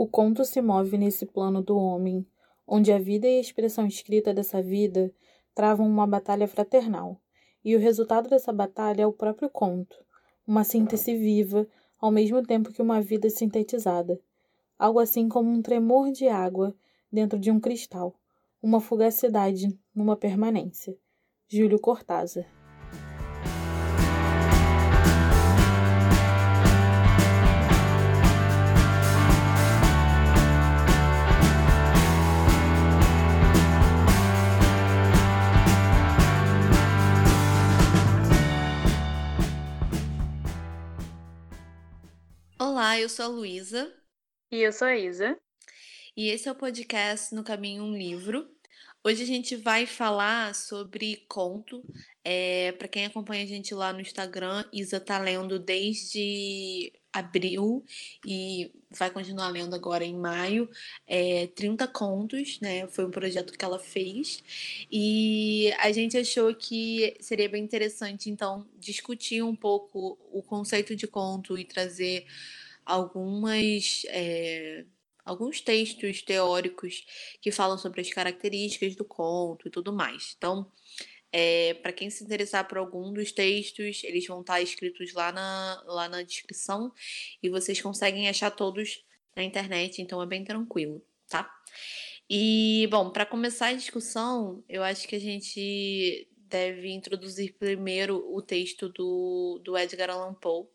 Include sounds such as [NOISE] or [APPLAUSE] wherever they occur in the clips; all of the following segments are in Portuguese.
O conto se move nesse plano do homem, onde a vida e a expressão escrita dessa vida travam uma batalha fraternal, e o resultado dessa batalha é o próprio conto, uma síntese viva, ao mesmo tempo que uma vida sintetizada, algo assim como um tremor de água dentro de um cristal, uma fugacidade numa permanência. Júlio Cortázar Olá, eu sou a Luísa. E eu sou a Isa. E esse é o podcast No Caminho Um Livro. Hoje a gente vai falar sobre conto. É, Para quem acompanha a gente lá no Instagram, Isa tá lendo desde abril e vai continuar lendo agora em maio. É, 30 contos, né? Foi um projeto que ela fez. E a gente achou que seria bem interessante, então, discutir um pouco o conceito de conto e trazer algumas. É, alguns textos teóricos que falam sobre as características do conto e tudo mais. Então, é, para quem se interessar por algum dos textos, eles vão estar escritos lá na, lá na descrição e vocês conseguem achar todos na internet, então é bem tranquilo, tá? E, bom, para começar a discussão, eu acho que a gente deve introduzir primeiro o texto do, do Edgar Allan Poe,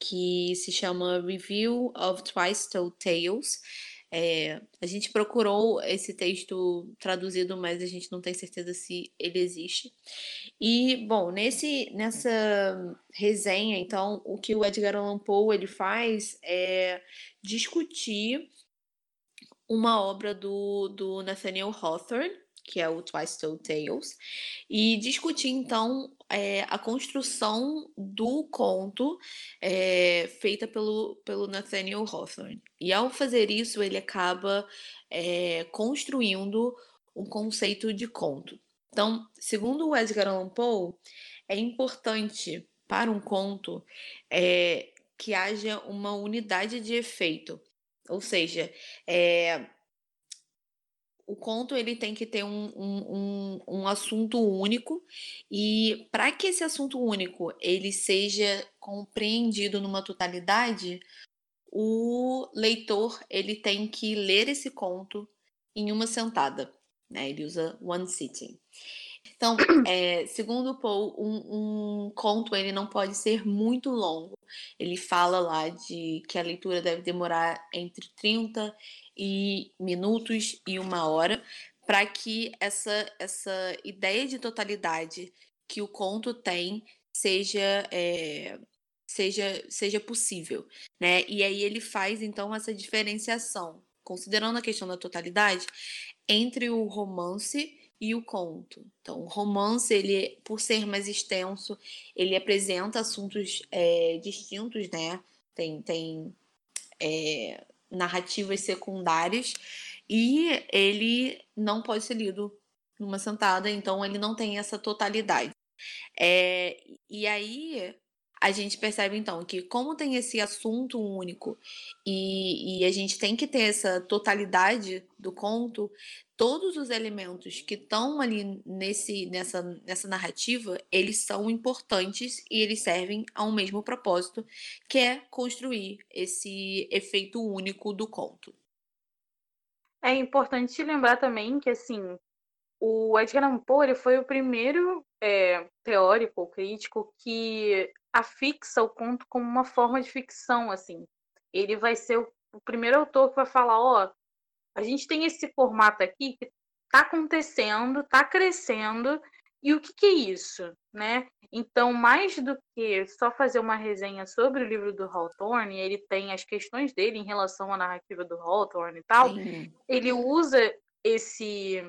que se chama Review of Twice Told Tales. É, a gente procurou esse texto traduzido, mas a gente não tem certeza se ele existe. E, bom, nesse, nessa resenha, então, o que o Edgar Allan Poe ele faz é discutir uma obra do, do Nathaniel Hawthorne, que é o Twice Told Tales, e discutir então é, a construção do conto é, feita pelo, pelo Nathaniel Hawthorne. E ao fazer isso, ele acaba é, construindo um conceito de conto. Então, segundo o Edgar Allan Poe, é importante para um conto que haja uma unidade de efeito, ou seja, é, o conto ele tem que ter um, um, um, um assunto único e para que esse assunto único ele seja compreendido numa totalidade, o leitor ele tem que ler esse conto em uma sentada, né? Ele usa one sitting. Então, [CLEARS THROAT] é, segundo Paul, um, um, conto ele não pode ser muito longo. Ele fala lá de que a leitura deve demorar entre 30 e minutos e uma hora, para que essa, essa ideia de totalidade que o conto tem seja é, seja seja possível, né? E aí ele faz então essa diferenciação, considerando a questão da totalidade, entre o romance e o conto. Então, o romance, ele, por ser mais extenso, ele apresenta assuntos é, distintos, né? Tem, tem é, narrativas secundárias e ele não pode ser lido numa sentada, então ele não tem essa totalidade. É, e aí a gente percebe então que como tem esse assunto único e, e, a gente tem que ter essa totalidade do conto, todos os elementos que estão ali nesse, nessa, nessa narrativa, eles são importantes e eles servem a um mesmo propósito, que é construir esse efeito único do conto. É importante lembrar também que assim o Edgar Allan Poe foi o primeiro é, teórico crítico que afixa o conto como uma forma de ficção, assim. Ele vai ser o, o primeiro autor que vai falar, ó, oh, a gente tem esse formato aqui que está acontecendo, está crescendo, e o que, que, é isso, né? Então, mais do que só fazer uma resenha sobre o livro do Hawthorne, ele tem as questões dele em relação à narrativa do Hawthorne e tal, Sim. ele usa esse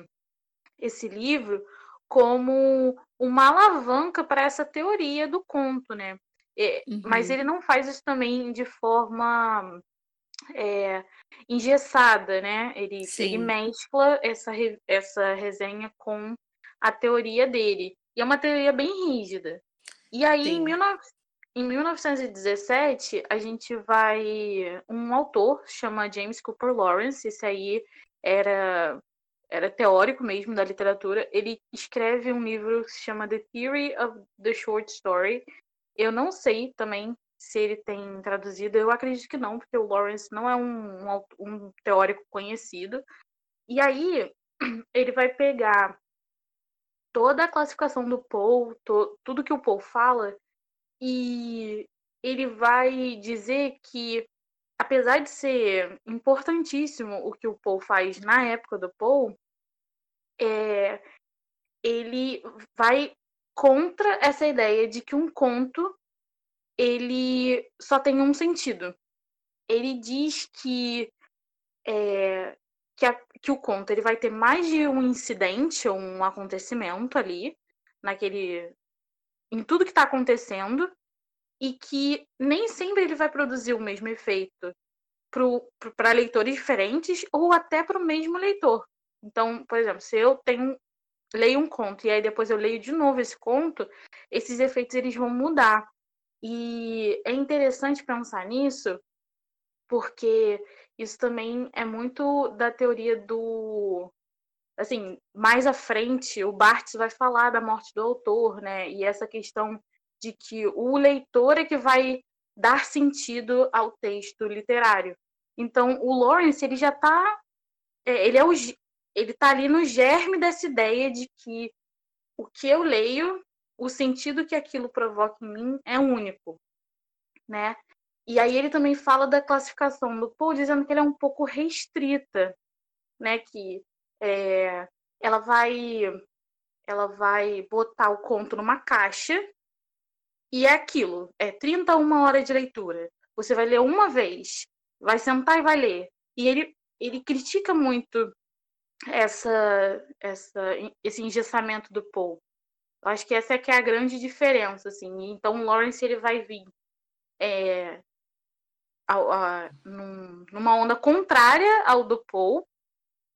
esse livro como uma alavanca para essa teoria do conto, né? É, uhum. Mas ele não faz isso também de forma é, engessada, né? Ele, ele mescla essa, essa resenha com a teoria dele. E é uma teoria bem rígida. E aí, em, 19, em 1917, a gente vai. Um autor chama James Cooper Lawrence, esse aí era, era teórico mesmo da literatura. Ele escreve um livro que se chama The Theory of the Short Story. Eu não sei também se ele tem traduzido, eu acredito que não, porque o Lawrence não é um, um, um teórico conhecido. E aí, [CLEARS THROAT] ele vai pegar toda a classificação do Paul, to, tudo que o Paul fala, e ele vai dizer que, apesar de ser importantíssimo o que o Paul faz na época do Paul, é, ele vai contra essa ideia de que um conto ele só tem um sentido. Ele diz que é, que, a, que, o conto ele vai ter mais de um incidente ou um acontecimento ali naquele em tudo que está acontecendo e que nem sempre ele vai produzir o mesmo efeito para leitores diferentes ou até para o mesmo leitor. Então, por exemplo, se eu tenho leio um conto e aí depois eu leio de novo esse conto, esses efeitos eles vão mudar. E é interessante pensar nisso, porque isso também é muito da teoria do assim, mais à frente, o Barthes vai falar da morte do autor, né? E essa questão de que o leitor é que vai dar sentido ao texto literário. Então, o Lawrence, ele já está é, ele é o ele tá ali no germe dessa ideia de que o que eu leio, o sentido que aquilo provoca em mim é único, né? E aí ele também fala da classificação do Poe, dizendo que ele é um pouco restrita, né? Que é, ela vai ela vai botar o conto numa caixa e é aquilo, é 31 horas de leitura. Você vai ler uma vez, vai sentar e vai ler. E ele, ele critica muito essa, essa, esse engessamento do Poe. Eu acho que essa é que é a grande diferença, assim. Então, o Lawrence ele vai vir é, a, a, num, numa onda contrária ao do Poe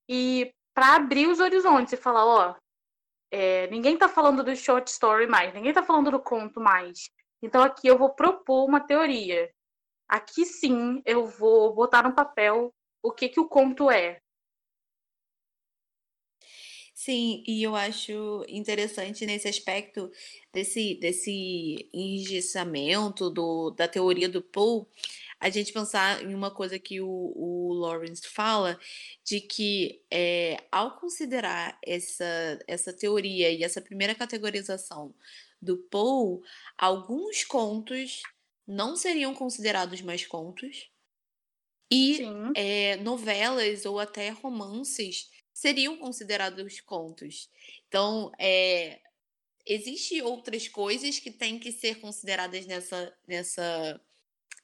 e para abrir os horizontes e falar, ó, é, ninguém está falando do short story mais, ninguém está falando do conto mais. Então aqui eu vou propor uma teoria. Aqui sim eu vou botar no papel o que, que o conto é. Sim, e eu acho interessante nesse aspecto desse, desse engessamento do, da teoria do Poe, a gente pensar em uma coisa que o, o Lawrence fala, de que é, ao considerar essa, essa teoria e essa primeira categorização do Poe, alguns contos não seriam considerados mais contos, e é, novelas ou até romances seriam considerados contos. Então, é, existe outras coisas que têm que ser consideradas nessa, nessa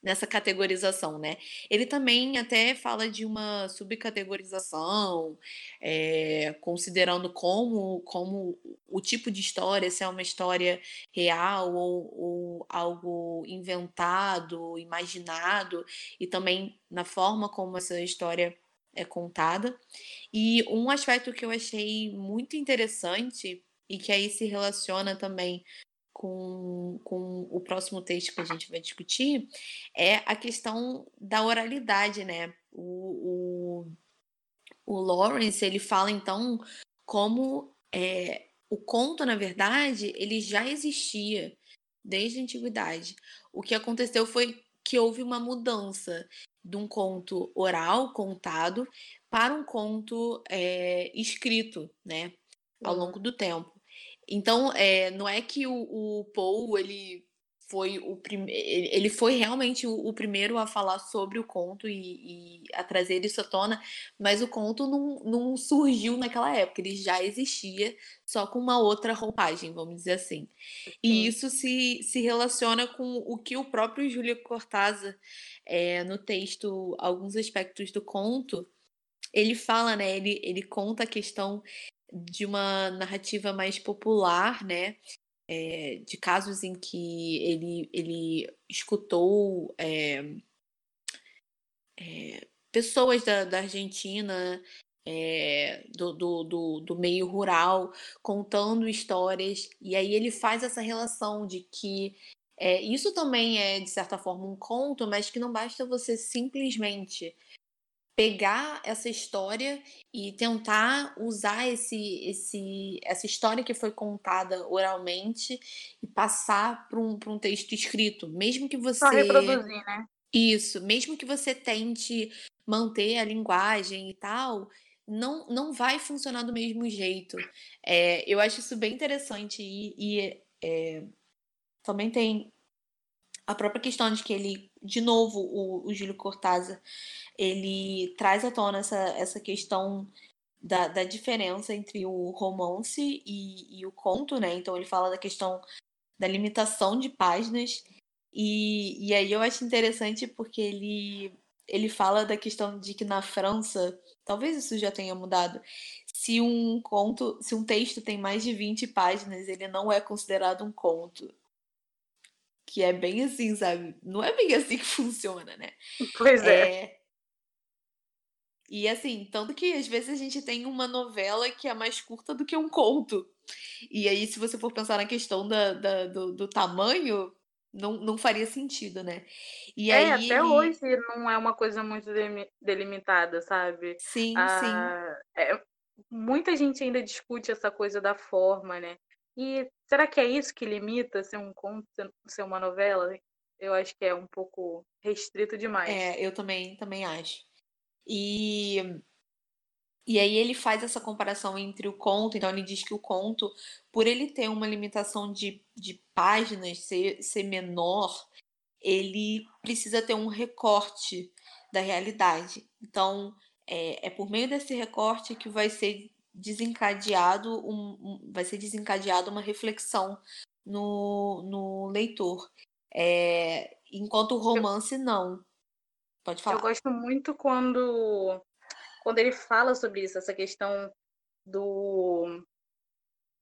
nessa categorização, né? Ele também até fala de uma subcategorização, é, considerando como, como o tipo de história, se é uma história real ou, ou algo inventado, imaginado, e também na forma como essa história é contada. E um aspecto que eu achei muito interessante e que aí se relaciona também com, com o próximo texto que a gente vai discutir é a questão da oralidade, né? O, o, o Lawrence ele fala então como é, o conto, na verdade, ele já existia desde a antiguidade. O que aconteceu foi que houve uma mudança de um conto oral contado para um conto é, escrito, né, ao longo do tempo. Então, é, não é que o, o Paul ele foi o primeiro, ele foi realmente o, o, primeiro a falar sobre o conto e, e, a trazer isso à tona, mas o conto não, não surgiu naquela época, ele já existia, só com uma outra roupagem, vamos dizer assim. E isso se, se relaciona com o que o próprio Júlio Cortázar, é, no texto, alguns aspectos do conto, ele fala, né? Ele, ele conta a questão de uma narrativa mais popular, né? É, de casos em que ele, ele escutou é, é, pessoas da, da Argentina, do, do, do, do, meio rural, contando histórias, e aí ele faz essa relação de que isso também é, de certa forma, um conto, mas que não basta você simplesmente pegar essa história e tentar usar esse, esse, essa história que foi contada oralmente e passar para um, um texto escrito. Mesmo que você. Só reproduzir, né? Isso, mesmo que você tente manter a linguagem e tal, não, não vai funcionar do mesmo jeito. É, eu acho isso bem interessante e, e é, também tem a própria questão de que ele, de novo, o, o Júlio Cortázar, ele traz à tona essa, essa questão da, da diferença entre o romance e, e o conto, né? Então ele fala da questão da limitação de páginas. E, e aí eu acho interessante porque ele, ele fala da questão de que na França, talvez isso já tenha mudado, se um conto, se um texto tem mais de 20 páginas, ele não é considerado um conto que é bem assim, sabe? Não é bem assim que [LAUGHS] funciona, né? Pois é. é. E assim, tanto que às vezes a gente tem uma novela que é mais curta do que um conto. E aí, se você for pensar na questão da, da do, do, tamanho, não, não faria sentido, né? E é, aí, até ele... hoje não é uma coisa muito delimitada, sabe? Sim, ah, sim. É, muita gente ainda discute essa coisa da forma, né? E será que é isso que limita ser um conto, ser uma novela? Eu acho que é um pouco restrito demais. É, eu também, também acho. E, e aí ele faz essa comparação entre o conto, então ele diz que o conto, por ele ter uma limitação de, de páginas, ser, ser menor, ele precisa ter um recorte da realidade. Então, é, é por meio desse recorte que vai ser desencadeado um, um, vai ser desencadeada uma reflexão no, no leitor. É, enquanto o romance não. Pode falar. Eu gosto muito quando quando ele fala sobre isso, essa questão do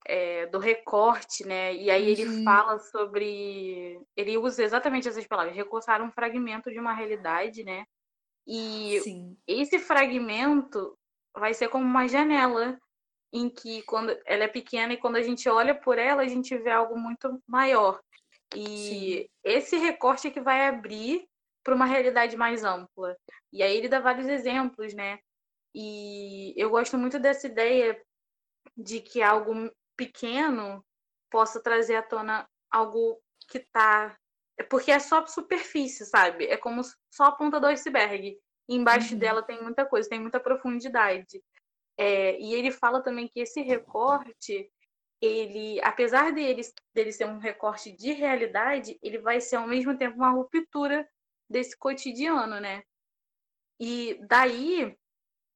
é, do recorte, né? E aí ele uhum. fala sobre. Ele usa exatamente essas palavras, recortar um fragmento de uma realidade, né? E Sim. esse fragmento vai ser como uma janela em que quando ela é pequena e quando a gente olha por ela, a gente vê algo muito maior. E Sim. esse recorte é que vai abrir para uma realidade mais ampla. E aí ele dá vários exemplos, né? E eu gosto muito dessa ideia de que algo pequeno possa trazer à tona algo que está porque é só superfície, sabe? É como só a ponta do iceberg. Embaixo uhum. dela tem muita coisa, tem muita profundidade. É, e ele fala também que esse recorte, ele, apesar dele, dele ser um recorte de realidade, ele vai ser ao mesmo tempo uma ruptura desse cotidiano, né? E daí,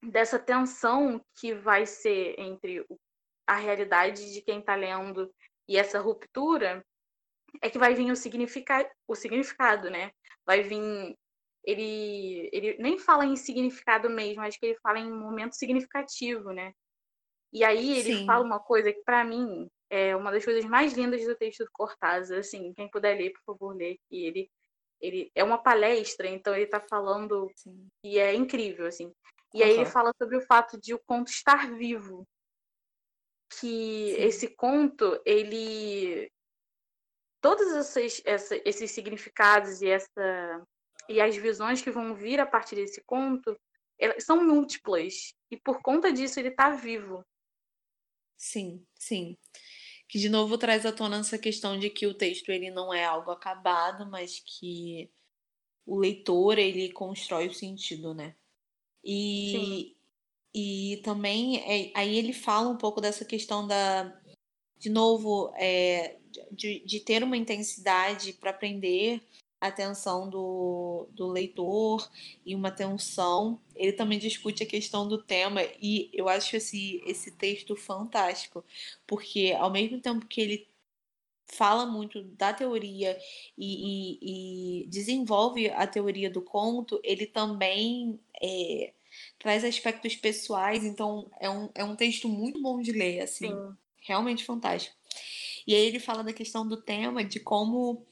dessa tensão que vai ser entre a realidade de quem está lendo e essa ruptura, é que vai vir o significado, o significado, né? Vai vir ele, ele nem fala em significado mesmo, acho que ele fala em momento significativo, né? E aí ele Sim. fala uma coisa que para mim é uma das coisas mais lindas do texto do Cortázar, assim, quem puder ler, por favor, lê, que ele ele é uma palestra, então ele está falando Sim. e é incrível, assim. E uhum. aí ele fala sobre o fato de o conto estar vivo, que Sim. esse conto ele todos esses, essa, esses significados e essa e as visões que vão vir a partir desse conto são múltiplas e por conta disso ele está vivo. Sim, sim. Que de novo traz à tona essa questão de que o texto ele não é algo acabado, mas que o leitor ele constrói o sentido, né? E, sim. e também é, aí ele fala um pouco dessa questão da de novo é, de, de ter uma intensidade para aprender atenção do, do leitor e uma atenção. Ele também discute a questão do tema e eu acho esse, esse texto fantástico, porque ao mesmo tempo que ele fala muito da teoria e, e, e desenvolve a teoria do conto, ele também é, traz aspectos pessoais, então é um, é um texto muito bom de ler, assim, Sim. realmente fantástico. E aí ele fala da questão do tema, de como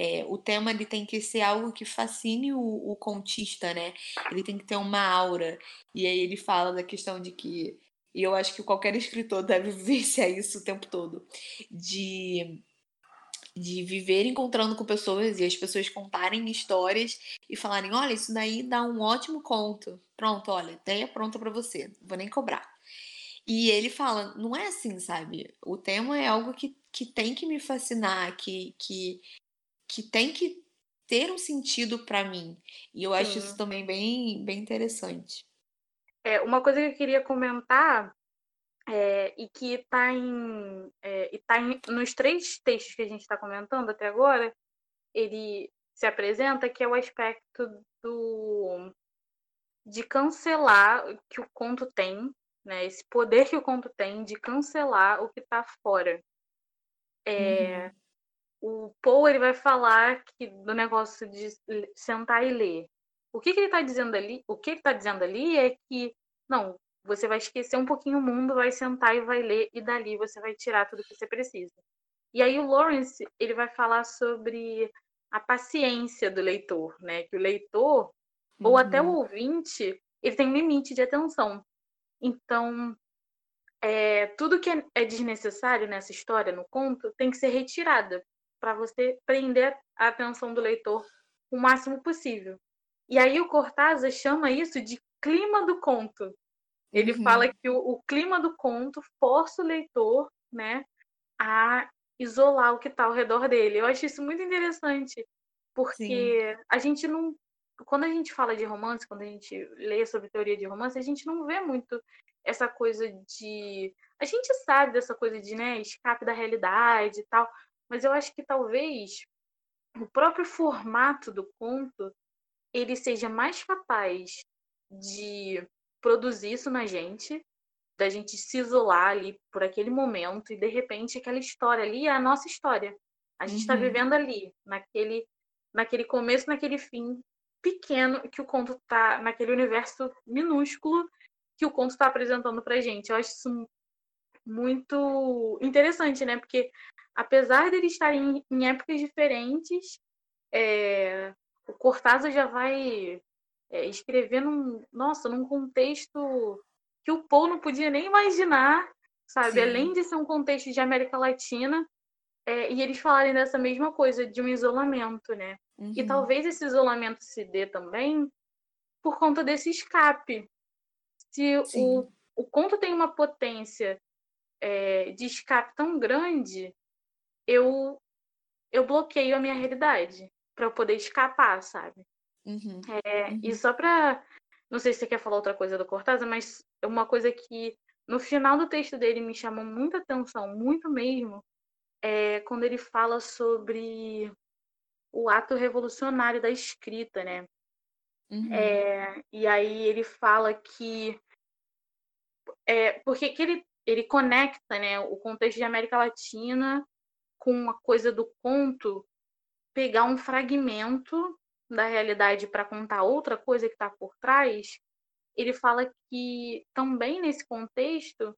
é, o tema ele tem que ser algo que fascine o, o, contista, né? Ele tem que ter uma aura. E aí ele fala da questão de que, e eu acho que qualquer escritor deve [LAUGHS] vivenciar isso o tempo todo, de, de viver encontrando com pessoas e as pessoas contarem histórias e falarem: olha, isso daí dá um ótimo conto. Pronto, olha, ideia pronta para você, vou nem cobrar. E ele fala: não é assim, sabe? O tema é algo que, que tem que me fascinar, que, que, que tem que ter um sentido para mim. E eu acho Sim. isso também bem, bem interessante. É, uma coisa que eu queria comentar é, e que está em, é, tá em, nos três textos que a gente está comentando até agora, ele se apresenta que é o aspecto do de cancelar que o conto tem, né? Esse poder que o conto tem de cancelar o que está fora. É, uhum. O Paul ele vai falar que do negócio de sentar e ler. O que, que ele está dizendo ali? O que ele está dizendo ali é que não, você vai esquecer um pouquinho o mundo, vai sentar e vai ler, e dali você vai tirar tudo que você precisa. E aí o Lawrence, ele vai falar sobre a paciência do leitor, né? Que o leitor, uhum. ou até o uhum. ouvinte, ele tem um limite de atenção. Então, é, tudo que é, é desnecessário nessa história, no conto, tem que ser retirada para você prender a atenção do leitor o máximo possível. E aí o Cortázar chama isso de clima do conto. Ele uhum. fala que o, o, clima do conto força o leitor, né, a isolar o que está ao redor dele. Eu acho isso muito interessante, porque Sim. a gente não, quando a gente fala de romance, quando a gente lê sobre teoria de romance, a gente não vê muito essa coisa de, a gente sabe dessa coisa de, né, escape da realidade e tal, mas eu acho que talvez o próprio formato do conto ele seja mais capaz de produzir isso na gente, da gente se isolar ali por aquele momento e de repente aquela história ali é a nossa história. A gente está uhum. vivendo ali, naquele, naquele começo, naquele fim pequeno que o conto está, naquele universo minúsculo que o conto está apresentando para gente. Eu acho isso muito interessante, né? Porque apesar de eles estarem em, em épocas diferentes, é, o Cortázar já vai é, escrever num, nossa, num contexto que o Paul não podia nem imaginar, sabe? Sim. Além de ser um contexto de América Latina, é, e eles falarem dessa mesma coisa, de um isolamento, né? Uhum. E talvez esse isolamento se dê também por conta desse escape. Se o, o conto tem uma potência é, de escape tão grande, eu, eu bloqueio a minha realidade para eu poder escapar, sabe? Uhum. É, uhum. E só para. Não sei se você quer falar outra coisa do Cortázar, mas uma coisa que no final do texto dele me chamou muita atenção, muito mesmo, é quando ele fala sobre o ato revolucionário da escrita, né? Uhum. É, e aí ele fala que. É, porque que ele, ele conecta né, o contexto de América Latina com coisa do conto pegar um fragmento da realidade para contar outra coisa que está por trás, ele fala que também nesse contexto,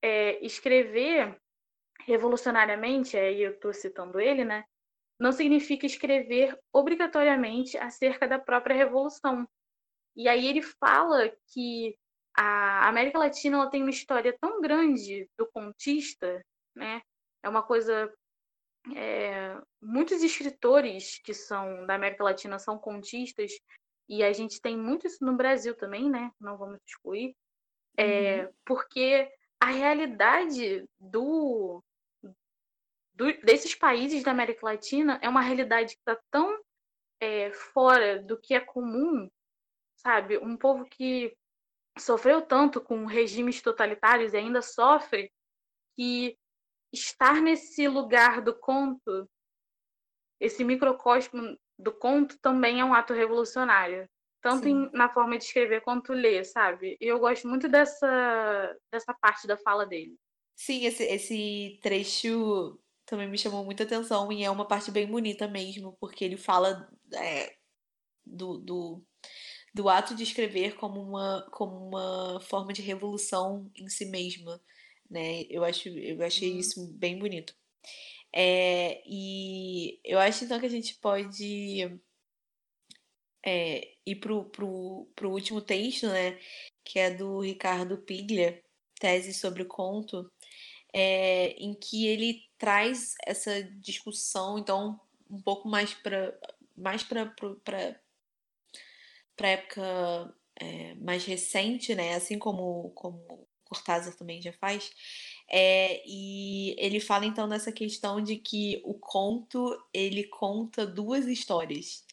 é, escrever revolucionariamente, aí eu estou citando ele, né? Não significa escrever obrigatoriamente acerca da própria revolução. E aí ele fala que a América Latina ela tem uma história tão grande do contista, né? É uma coisa é, muitos escritores que são da América Latina são contistas, e a gente tem muito isso no Brasil também, né? Não vamos excluir, é, uhum. porque a realidade do, do, desses países da América Latina é uma realidade que está tão é, fora do que é comum, sabe? Um povo que sofreu tanto com regimes totalitários e ainda sofre, que estar nesse lugar do conto, esse microcosmo do conto também é um ato revolucionário, tanto em, na forma de escrever quanto ler, sabe? E eu gosto muito dessa dessa parte da fala dele. Sim, esse, esse trecho também me chamou muita atenção e é uma parte bem bonita mesmo, porque ele fala é, do, do, do ato de escrever como uma, como uma forma de revolução em si mesma né? Eu acho, eu achei uhum. isso bem bonito. É, e eu acho então que a gente pode é, ir pro, pro, pro último texto, né? Que é do Ricardo Piglia, tese sobre o conto, é, em que ele traz essa discussão, então, um pouco mais para mais para para época é, mais recente, né? Assim como como Cortázar também já faz. É, e ele fala então nessa questão de que o conto ele conta duas histórias.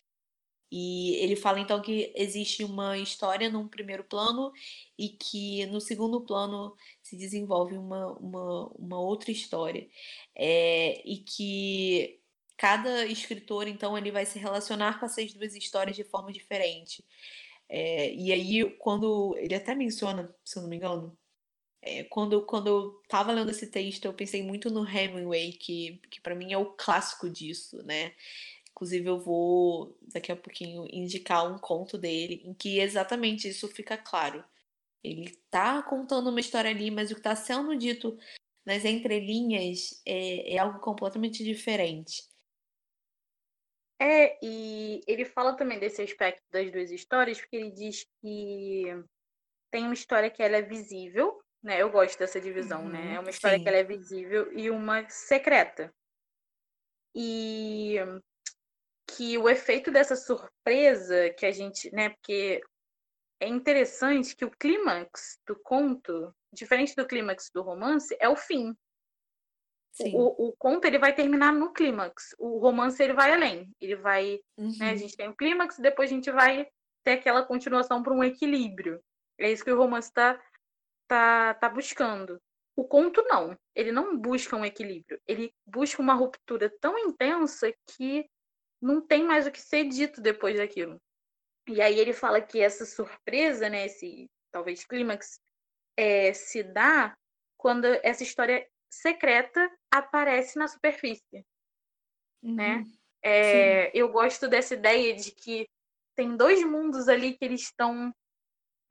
E ele fala então que existe uma história num primeiro plano e que no segundo plano se desenvolve uma, uma, uma outra história. É, e que cada escritor então ele vai se relacionar com essas duas histórias de forma diferente. É, e aí, quando ele até menciona, se eu não me engano, é, quando, quando eu tava lendo esse texto, eu pensei muito no Hemingway, que, que para mim é o clássico disso, né? Inclusive, eu vou daqui a pouquinho indicar um conto dele em que exatamente isso fica claro. Ele tá contando uma história ali, mas o que está sendo dito nas entrelinhas é, é algo completamente diferente. É, e ele fala também desse aspecto das duas histórias, porque ele diz que tem uma história que ela é visível, né? Eu gosto dessa divisão, uhum, né? É uma história sim. que ela é visível e uma secreta. E que o efeito dessa surpresa que a gente, né? Porque é interessante que o clímax do conto, diferente do clímax do romance, é o fim. O, o, conto ele vai terminar no clímax. O romance ele vai além. Ele vai, uhum. né, a uhum. gente tem o clímax, depois a gente vai ter aquela continuação para um equilíbrio. É isso que o romance está tá, tá buscando. O conto não. Ele não busca um equilíbrio. Ele busca uma ruptura tão intensa que não tem mais o que ser dito depois daquilo. E aí ele fala que essa surpresa, né, esse talvez clímax, é, se dá quando essa história secreta aparece na superfície, né? uhum. né? É, eu gosto dessa ideia de que tem dois mundos ali que eles estão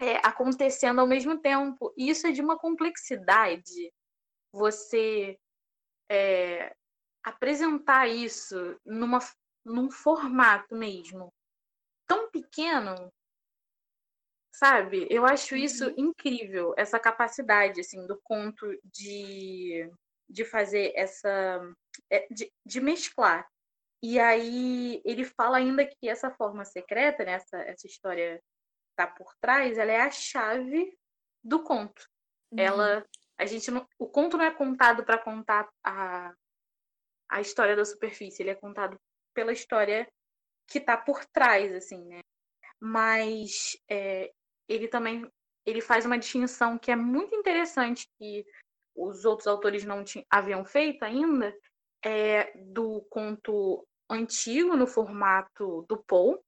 é, acontecendo ao mesmo tempo. E isso é de uma complexidade. Você é, apresentar isso numa, num formato mesmo tão pequeno, sabe? Eu acho isso uhum. incrível, essa capacidade assim do conto de, de fazer essa é, de, de mesclar. E aí ele fala ainda que essa forma secreta, né, essa, essa história está por trás, ela é a chave do conto. Uhum. Ela, a gente não, o conto não é contado para contar a, a história da superfície, ele é contado pela história que está por trás, assim, né? Mas é, ele também ele faz uma distinção que é muito interessante que os outros autores não tinham, haviam feito ainda, é do conto antigo no formato do Poe,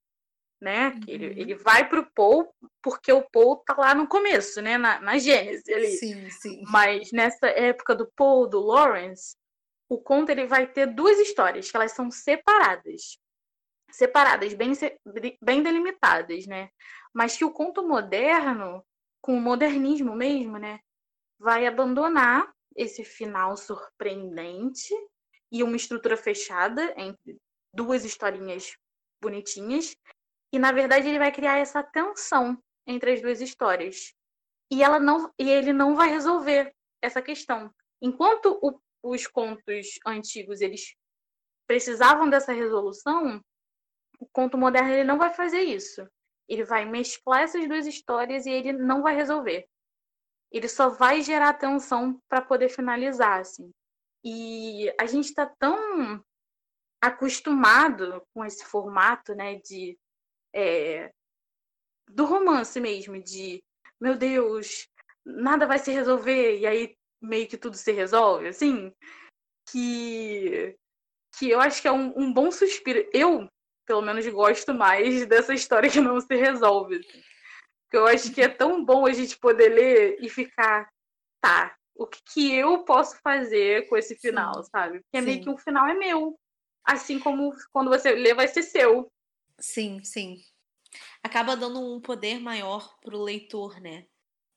né? Uhum. Ele, ele vai para o Paul porque o Paul tá lá no começo, né? Na, na Gênesis ali. Sim, sim. Mas nessa época do Paul, do Lawrence, o conto ele vai ter duas histórias que elas são separadas. Separadas, bem, bem delimitadas, né? Mas que o conto moderno, com o modernismo mesmo, né? Vai abandonar esse final surpreendente e uma estrutura fechada entre duas historinhas bonitinhas e na verdade ele vai criar essa tensão entre as duas histórias. E ela não e ele não vai resolver essa questão. Enquanto o, os contos antigos eles precisavam dessa resolução, o conto moderno ele não vai fazer isso. Ele vai mesclar essas duas histórias e ele não vai resolver. Ele só vai gerar tensão para poder finalizar, assim. E a gente está tão acostumado com esse formato, né, de é, do romance mesmo, de meu Deus, nada vai se resolver, e aí meio que tudo se resolve, assim, que, que eu acho que é um, um bom suspiro. Eu, pelo menos, gosto mais [LAUGHS] dessa história que não se resolve. Assim. Porque eu acho que é tão bom a gente poder ler e ficar, tá, o que, que eu posso fazer com esse final, Sim. sabe? Porque é meio que o um final é meu. Assim como quando você lê, vai ser seu. Sim, sim. Acaba dando um poder maior para o leitor, né?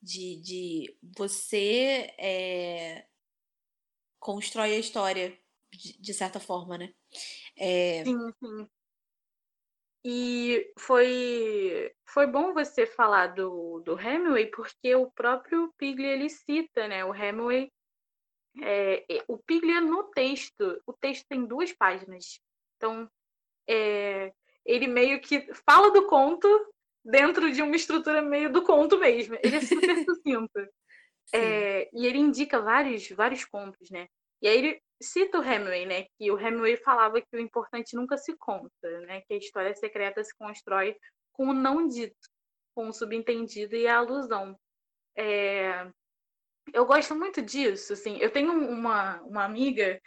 De, de você é, constrói a história de, de certa forma, né? É... Sim, sim. E foi, foi bom você falar do, do Hemingway, porque o próprio Pigli ele cita, né? O Hemingway É, o Piglia no texto, o texto tem duas páginas. Então, é, ele meio que fala do conto dentro de uma estrutura meio do conto mesmo. Ele é super [LAUGHS] sucinto. É, e ele indica vários, vários contos, né? E aí ele cita o Hemingway, né? Que o Hemingway falava que o importante nunca se conta, né? Que a história secreta se constrói com o não dito, com o subentendido e a alusão. É... Eu gosto muito disso, assim. Eu tenho uma, uma amiga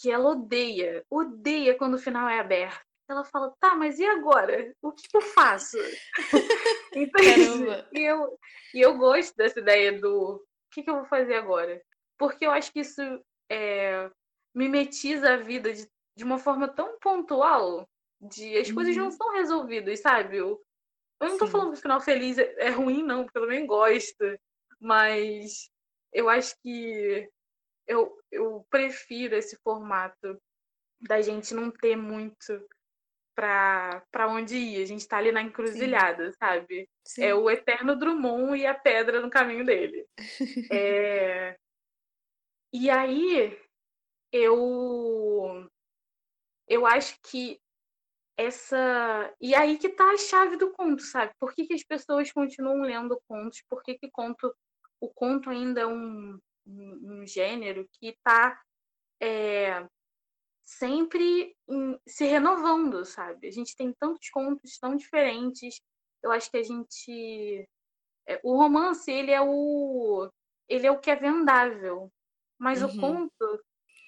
que ela odeia, odeia quando o final é aberto. Ela fala, tá, mas e agora? O que eu faço? [LAUGHS] então, e eu, e eu gosto dessa ideia do o que, que eu vou fazer agora? Porque eu acho que isso é, mimetiza a vida de, de uma forma tão pontual, de as uhum. coisas não uhum. são resolvidas, sabe? Eu, eu não tô Sim. falando que o final feliz é, é ruim, não, porque eu também gosto. Mas eu acho que eu, eu prefiro esse formato da gente não ter muito para onde ir. A gente está ali na encruzilhada, Sim. sabe? É Sim. É o eterno Drummond e a pedra no caminho dele. [LAUGHS] é... E aí eu eu acho que essa e aí que tá a chave do conto, sabe? Por que, que as pessoas continuam lendo contos? Por que, que conto o conto ainda é um, um, um gênero que está é, sempre em, se renovando, sabe? A gente tem tantos contos tão diferentes. Eu acho que a gente é, o romance ele é o ele é o que é vendável, mas uhum. o conto,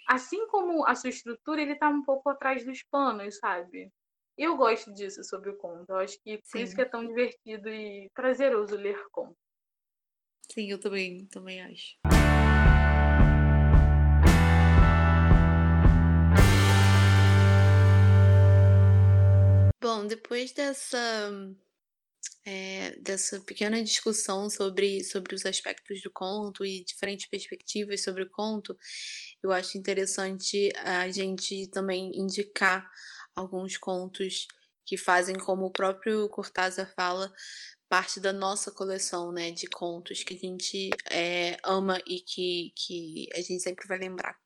assim como a sua estrutura, ele está um pouco atrás dos panos, sabe? Eu gosto disso sobre o conto. Eu acho que por Sim. isso que é tão divertido e prazeroso ler conto. Sim, eu também, também acho. Bom, depois dessa é, dessa pequena discussão sobre, sobre os aspectos do conto e diferentes perspectivas sobre o conto, eu acho interessante a gente também indicar alguns contos que fazem, como o próprio Cortázar fala, parte da nossa coleção né, de contos que a gente é, ama e que, que a gente sempre vai lembrar.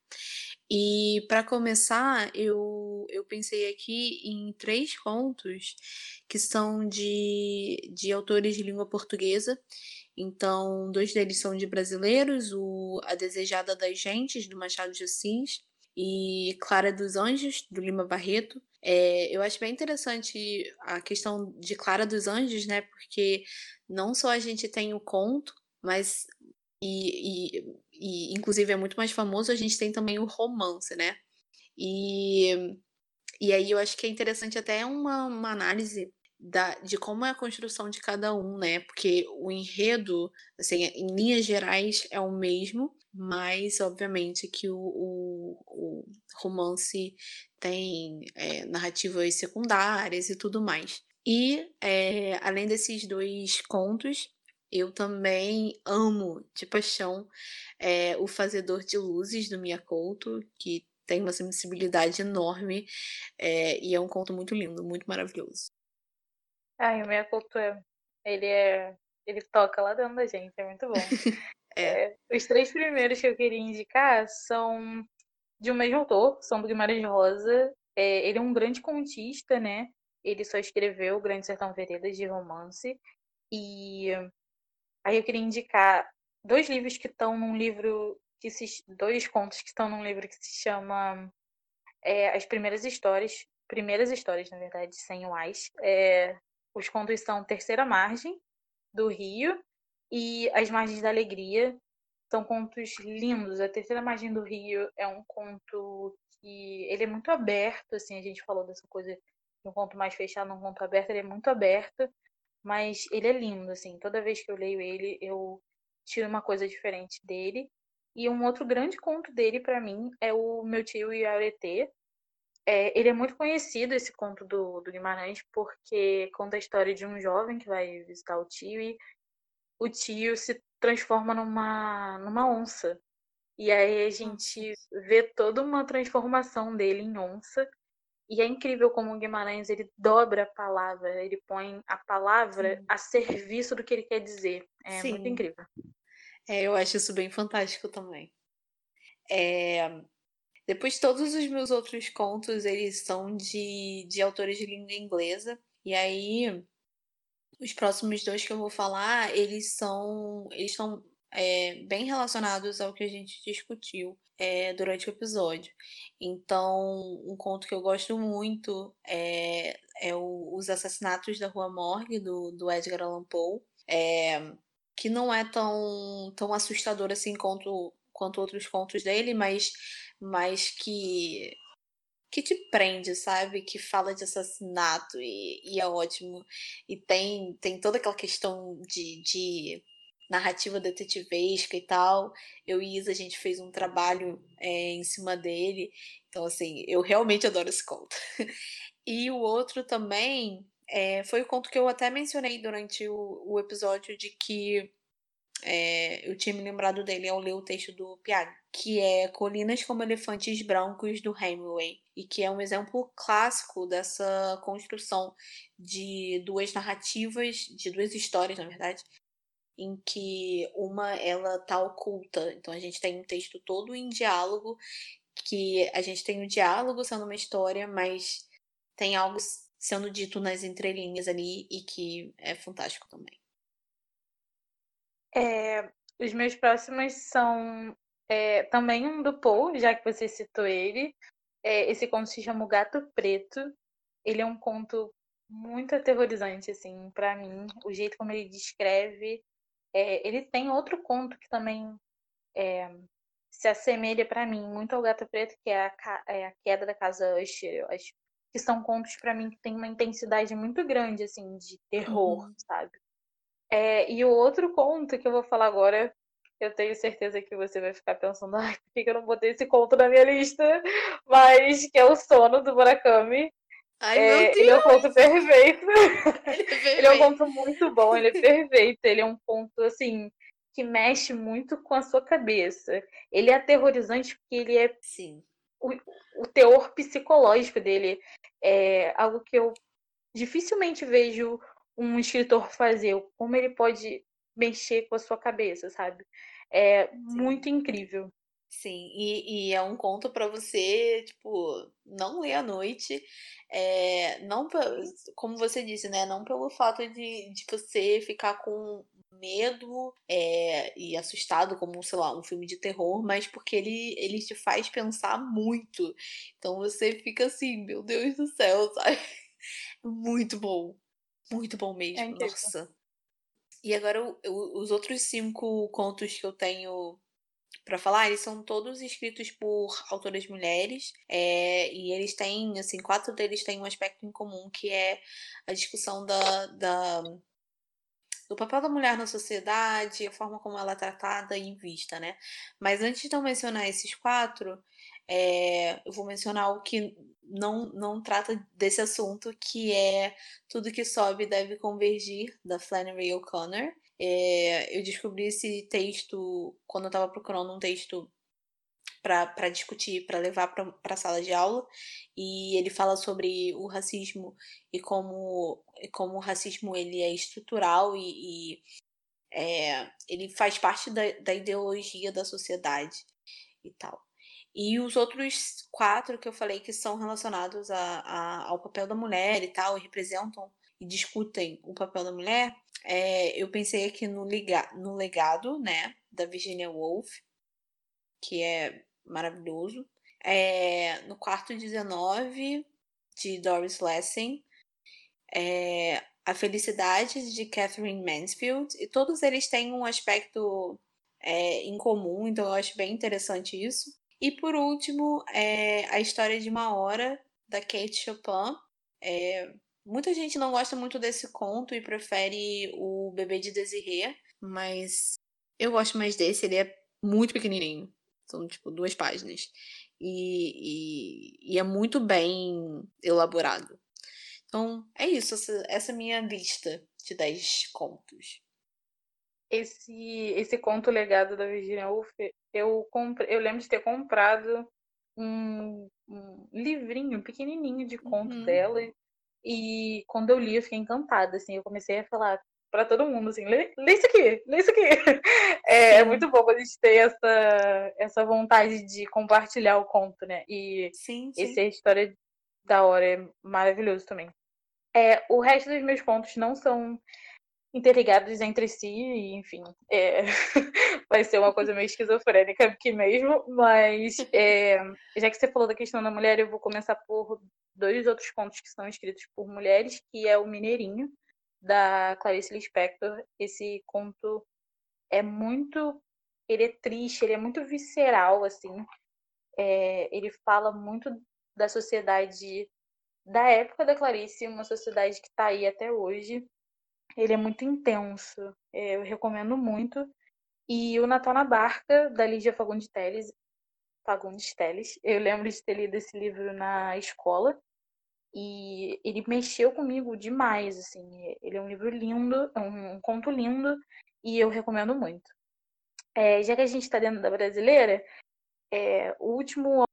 E para começar, eu, eu pensei aqui em três contos que são de, de autores de língua portuguesa. Então, dois deles são de brasileiros, o A Desejada das Gentes, do Machado de Assis, e Clara dos Anjos, do Lima Barreto. É, eu acho bem interessante a questão de Clara dos Anjos, né? Porque não só a gente tem o conto, mas e, e, e, inclusive é muito mais famoso, a gente tem também o romance, né? E, e aí eu acho que é interessante até uma, uma análise da, de como é a construção de cada um, né? Porque o enredo, assim, em linhas gerais é o mesmo, mas obviamente que o, o, o romance tem é, narrativas secundárias e tudo mais. E é, além desses dois contos, eu também amo de paixão é, O Fazedor de Luzes, do Miyakoto, que tem uma sensibilidade enorme é, e é um conto muito lindo, muito maravilhoso. Ai, o Miyakoto, é, ele é... Ele toca lá dentro da gente, é muito bom. [LAUGHS] é. é. os três primeiros que eu queria indicar são de um mesmo autor, são do Guimarães Rosa. É, ele é um grande contista, né? Ele só escreveu Grande Sertão Veredas de romance. E Aí eu queria indicar dois livros que estão num livro que se, dois contos que estão num livro que se chama é, As Primeiras Histórias, Primeiras Histórias, na verdade, sem o. É, os contos são Terceira Margem, do Rio, e As Margens da Alegria. São contos lindos. A Terceira Margem do Rio é um conto que ele é muito aberto, assim, a gente falou dessa coisa de um conto mais fechado, um conto aberto, ele é muito aberto mas ele é lindo, assim. Toda vez que eu leio ele, eu tiro uma coisa diferente dele. E um outro grande conto dele, para mim, é o Meu Tio e a Aretê. É, ele é muito conhecido, esse conto do, do Guimarães, porque conta a história de um jovem que vai visitar o tio e o tio se transforma numa, numa onça. E aí a gente vê toda uma transformação dele em onça. E é incrível como o Guimarães ele dobra a palavra, ele põe a palavra Sim. a serviço do que ele quer dizer. É Sim. muito incrível. É, eu acho isso bem fantástico também. É... Depois, todos os meus outros contos, eles são de, de autores de língua inglesa. E aí, os próximos dois que eu vou falar, eles são, eles são é, bem relacionados ao que a gente discutiu é, durante o episódio. Então, um conto que eu gosto muito é, é o, Os Assassinatos da Rua Morgue, do, do Edgar Allan Poe, é, que não é tão, tão assustador assim quanto, quanto outros contos dele, mas, mas que que te prende, sabe? Que fala de assassinato e, e é ótimo. E tem, tem toda aquela questão de, de narrativa detetivesca e tal. Eu e Isa, a gente fez um trabalho é, em cima dele. Então, assim, eu realmente adoro esse conto. [LAUGHS] e o outro também é, foi o conto que eu até mencionei durante o, o episódio de que é, eu tinha me lembrado dele ao ler o texto do Piag, que é Colinas como Elefantes Brancos do Hemingway, e que é um exemplo clássico dessa construção de duas narrativas, de duas histórias, na verdade, em que uma ela tá oculta. Então a gente tem um texto todo em diálogo, que a gente tem o um diálogo sendo uma história, mas tem algo sendo dito nas entrelinhas ali e que é fantástico também. É, os meus próximos são é, também um do Paul, já que você citou ele. É, esse conto se chama O Gato Preto. Ele é um conto muito aterrorizante, assim, para mim. O jeito como ele descreve é, ele tem outro conto que também é, se assemelha para mim muito ao Gato Preto, que é a, é a Queda da Casa Usher. Eu acho que são contos para mim que tem uma intensidade muito grande, assim, de terror, uhum. sabe? É, e o outro conto que eu vou falar agora, eu tenho certeza que você vai ficar pensando, ai, por que eu não botei esse conto na minha lista? [LAUGHS] Mas que é o Sono do Murakami. Ai, [LAUGHS] é, ele é um ponto perfeito. Ele é, ele é um ponto muito bom, ele é perfeito. Ele é um ponto, assim, que mexe muito com a sua cabeça. Ele é aterrorizante porque ele é. Sim. O, o teor psicológico dele é algo que eu dificilmente vejo um escritor fazer. Como ele pode mexer com a sua cabeça, sabe? É Sim. muito incrível. Sim, e, e é um conto para você, tipo, não ler à noite, é, não, como você disse, né, não pelo fato de, de você ficar com medo é, e assustado, como, sei lá, um filme de terror, mas porque ele, ele te faz pensar muito. Então você fica assim, meu Deus do céu, [LAUGHS] sabe? Muito bom. Muito bom mesmo, é nossa. E agora os outros cinco contos que eu tenho para falar, eles são todos escritos por autoras mulheres, é, e eles têm, assim, quatro deles têm um aspecto em comum, que é a discussão da, da, do papel da mulher na sociedade, a forma como ela é tratada e vista, né? Mas antes de eu mencionar esses quatro, é, eu vou mencionar o que não, não trata desse assunto, que é Tudo que Sobe Deve Convergir, da Flannery O'Connor. É, eu descobri esse texto quando eu estava procurando um texto para discutir, para levar para a sala de aula, e ele fala sobre o racismo e como, como o racismo ele é estrutural e, e é, ele faz parte da, da ideologia da sociedade e tal. E os outros quatro que eu falei que são relacionados a, a, ao papel da mulher e tal, e representam e discutem o papel da mulher, é, eu pensei aqui no, liga, no legado, né, da Virginia Woolf, que é maravilhoso. É, no quarto 19, de Doris Lessing. É, a Felicidade, de Catherine Mansfield. E todos eles têm um aspecto é, em comum, então eu acho bem interessante isso. E por último, é, A História de uma Hora, da Kate Chopin. É, Muita gente não gosta muito desse conto e prefere o Bebê de Desirê, mas eu gosto mais desse, ele é muito pequenininho. São, tipo, duas páginas. E, e, e é muito bem elaborado. Então, é isso, essa, essa é a minha lista de 10 contos. Esse, esse conto legado da Virginia Woolf, eu, compre, eu lembro de ter comprado um, um livrinho pequenininho de conto uhum. dela e quando eu li, eu fiquei encantada, assim, eu comecei a falar para todo mundo, assim, lê, lê, isso aqui, lê isso aqui. [LAUGHS] É, é, muito bom a gente ter essa, essa vontade de compartilhar o conto, né? E sim, sim. essa história da hora, é maravilhoso também. É, o resto dos meus contos não são interligados entre si, e, enfim, é, [LAUGHS] vai ser uma coisa meio esquizofrênica aqui mesmo, mas é, já que você falou da questão da mulher, eu vou começar por dois outros contos que são escritos por mulheres, que é o Mineirinho, da Clarice Lispector. Esse conto é muito. Ele é triste, ele é muito visceral, assim. É, ele fala muito da sociedade da época da Clarice, uma sociedade que está aí até hoje. Ele é muito intenso, é, eu recomendo muito. E o Natal na Barca, da Lígia Fagundes Teles, Fagundes Teles. Eu lembro de ter lido esse livro na escola. E ele mexeu comigo demais, assim. Ele é um livro lindo, é um, conto lindo, e eu recomendo muito. É, já que a gente está dentro da brasileira, é, o último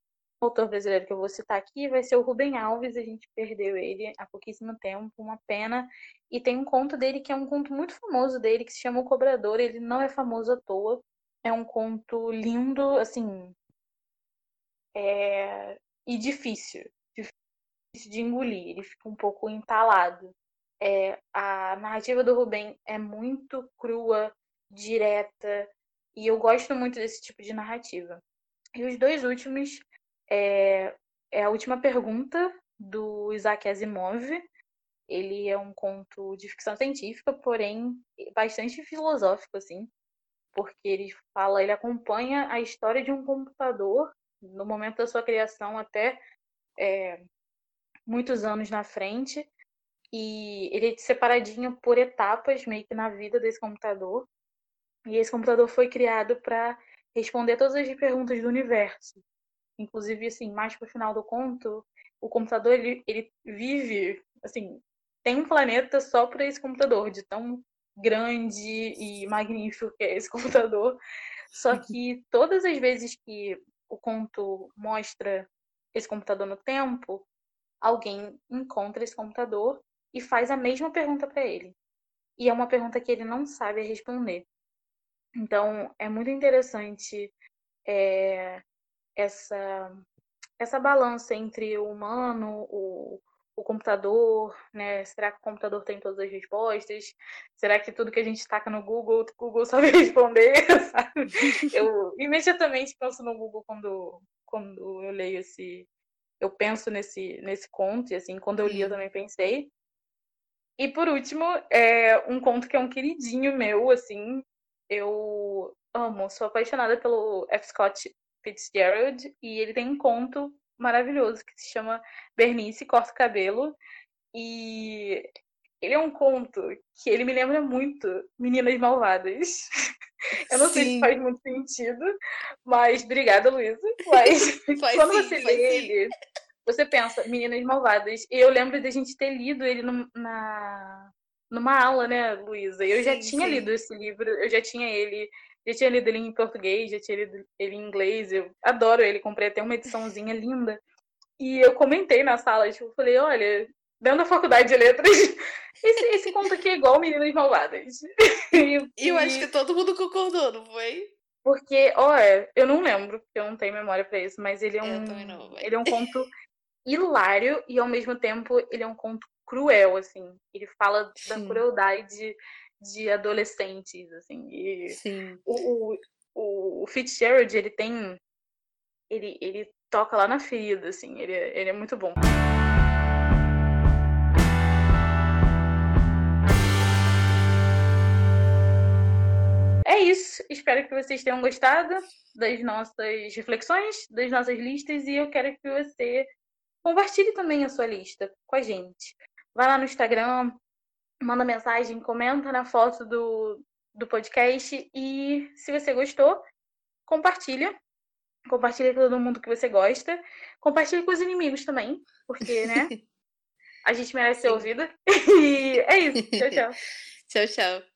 autor brasileiro que eu vou citar aqui vai ser o Rubem Alves. A gente perdeu ele há pouquíssimo tempo, uma pena. E tem um conto dele que é um conto muito famoso dele, que se chama O Cobrador. Ele não é famoso à toa. É um conto lindo, assim. É... E difícil de engolir, ele fica um pouco entalado. É, a narrativa do Rubem é muito crua, direta, e eu gosto muito desse tipo de narrativa. E os dois últimos é, é a última pergunta do Isaac Asimov. Ele é um conto de ficção científica, porém bastante filosófico, assim, porque ele fala, ele acompanha a história de um computador no momento da sua criação até é, muitos anos na frente. E ele é separadinho por etapas, meio que na vida desse computador. E esse computador foi criado para responder todas as perguntas do universo. Inclusive, assim, mais pro final do conto, o computador ele, ele vive, assim, tem um planeta só para esse computador, de tão grande e magnífico que é esse [LAUGHS] computador. Só que todas as vezes que o conto mostra esse computador no tempo, alguém encontra esse computador e faz a mesma pergunta para ele. E é uma pergunta que ele não sabe responder. Então, é muito interessante é, essa, essa balança entre o humano, o, o computador, né? Será que o computador tem todas as respostas? Será que tudo que a gente taca no Google, o Google [LAUGHS] sabe responder? [LAUGHS] Sabe? Eu imediatamente penso no Google quando, quando eu leio esse, eu penso nesse, nesse conto, e assim, quando eu li eu também pensei. E por último, é um conto que é um queridinho meu, assim, eu amo, sou apaixonada pelo F. Scott Fitzgerald, e ele tem um conto maravilhoso que se chama Bernice Corta o Cabelo, e ele é um conto que ele me lembra muito Meninas Malvadas. [LAUGHS] Eu não Sim. sei se faz muito sentido, mas obrigada, Luísa. Mas [LAUGHS] quando sim, você lê ele, você pensa, Meninas Malvadas. E eu lembro da gente ter lido ele no, na, numa aula, né, Luísa? Eu sim, já tinha sim. lido esse livro, eu já tinha ele, já tinha lido ele em português, já tinha lido ele em inglês. Eu adoro ele, comprei até uma ediçãozinha linda. E eu comentei na sala, tipo, falei, olha, dentro da faculdade de letras, [LAUGHS] esse, esse conto aqui é igual Meninas Malvadas. [LAUGHS] E, eu acho que todo mundo concordou, não foi? Porque, olha, eu não lembro, porque eu não tenho memória para isso, mas ele é um, não, ele é um conto hilário e ao mesmo tempo ele é um conto cruel, assim. Ele fala Sim. da crueldade de adolescentes, assim. E Sim. O, o, o Fitzgerald, ele tem. Ele, ele toca lá na ferida, assim. Ele, ele é muito bom. É isso. Espero que vocês tenham gostado das nossas reflexões, das nossas listas, e eu quero que você compartilhe também a sua lista com a gente. Vai lá no Instagram, manda mensagem, comenta na foto do, do podcast e se você gostou, compartilha. Compartilha com todo mundo que você gosta. Compartilha com os inimigos também, porque, né? [LAUGHS] a gente merece ser ouvida. [LAUGHS] E é isso. Tchau, tchau. [LAUGHS] tchau, tchau.